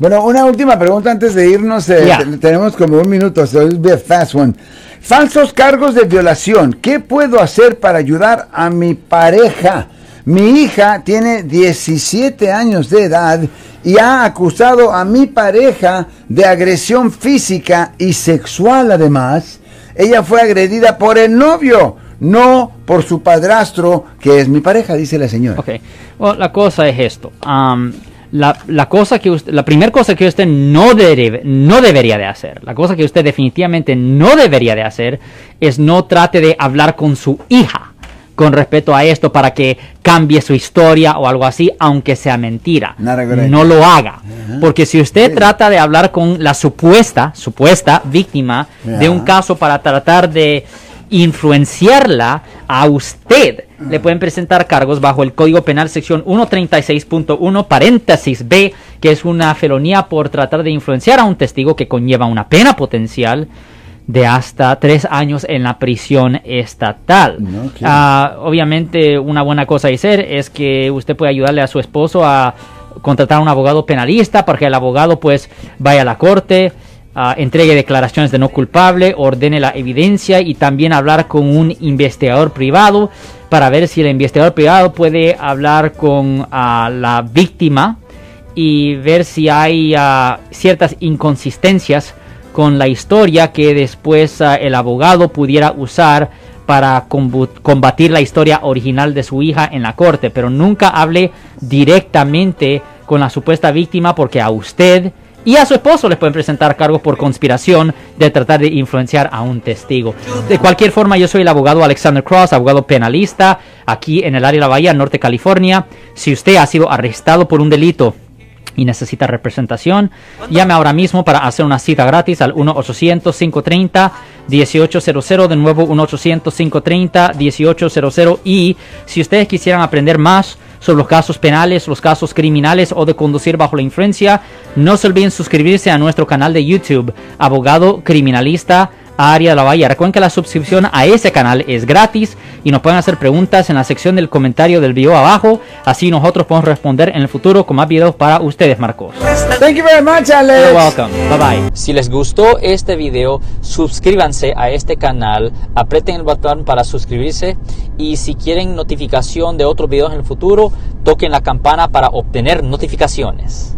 Bueno, una última pregunta antes de irnos. eh, Tenemos como un minuto, so it'll be a fast one. Falsos cargos de violación. ¿Qué puedo hacer para ayudar a mi pareja? Mi hija tiene 17 años de edad y ha acusado a mi pareja de agresión física y sexual además. Ella fue agredida por el novio, no por su padrastro, que es mi pareja, dice la señora. Ok, Bueno, la cosa es esto. La, la cosa que usted, la primera cosa que usted no, debe- no debería de hacer, la cosa que usted definitivamente no debería de hacer es no trate de hablar con su hija con respecto a esto para que cambie su historia o algo así, aunque sea mentira. No lo haga. Porque si usted trata de hablar con la supuesta, supuesta víctima de un caso para tratar de influenciarla a usted, le pueden presentar cargos bajo el Código Penal sección 136.1 paréntesis B, que es una felonía por tratar de influenciar a un testigo que conlleva una pena potencial de hasta tres años en la prisión estatal. Ah, obviamente una buena cosa a hacer es que usted puede ayudarle a su esposo a contratar a un abogado penalista para que el abogado pues vaya a la corte, ah, entregue declaraciones de no culpable, ordene la evidencia y también hablar con un investigador privado para ver si el investigador privado puede hablar con ah, la víctima y ver si hay ah, ciertas inconsistencias con la historia que después el abogado pudiera usar para combatir la historia original de su hija en la corte, pero nunca hable directamente con la supuesta víctima porque a usted y a su esposo les pueden presentar cargos por conspiración de tratar de influenciar a un testigo. De cualquier forma, yo soy el abogado Alexander Cross, abogado penalista aquí en el área de la Bahía, Norte California. Si usted ha sido arrestado por un delito y necesita representación, llame ahora mismo para hacer una cita gratis al 1-800-530-1800, de nuevo 1-800-530-1800 y si ustedes quisieran aprender más sobre los casos penales, los casos criminales o de conducir bajo la influencia, no se olviden suscribirse a nuestro canal de YouTube, Abogado Criminalista Área de la Bahía. Recuerden que la suscripción a ese canal es gratis y nos pueden hacer preguntas en la sección del comentario del video abajo. Así nosotros podemos responder en el futuro con más videos para ustedes, Marcos. Thank you very much, Alex. You're welcome. Bye bye. Si les gustó este video, suscríbanse a este canal, aprieten el botón para suscribirse y si quieren notificación de otros videos en el futuro, toquen la campana para obtener notificaciones.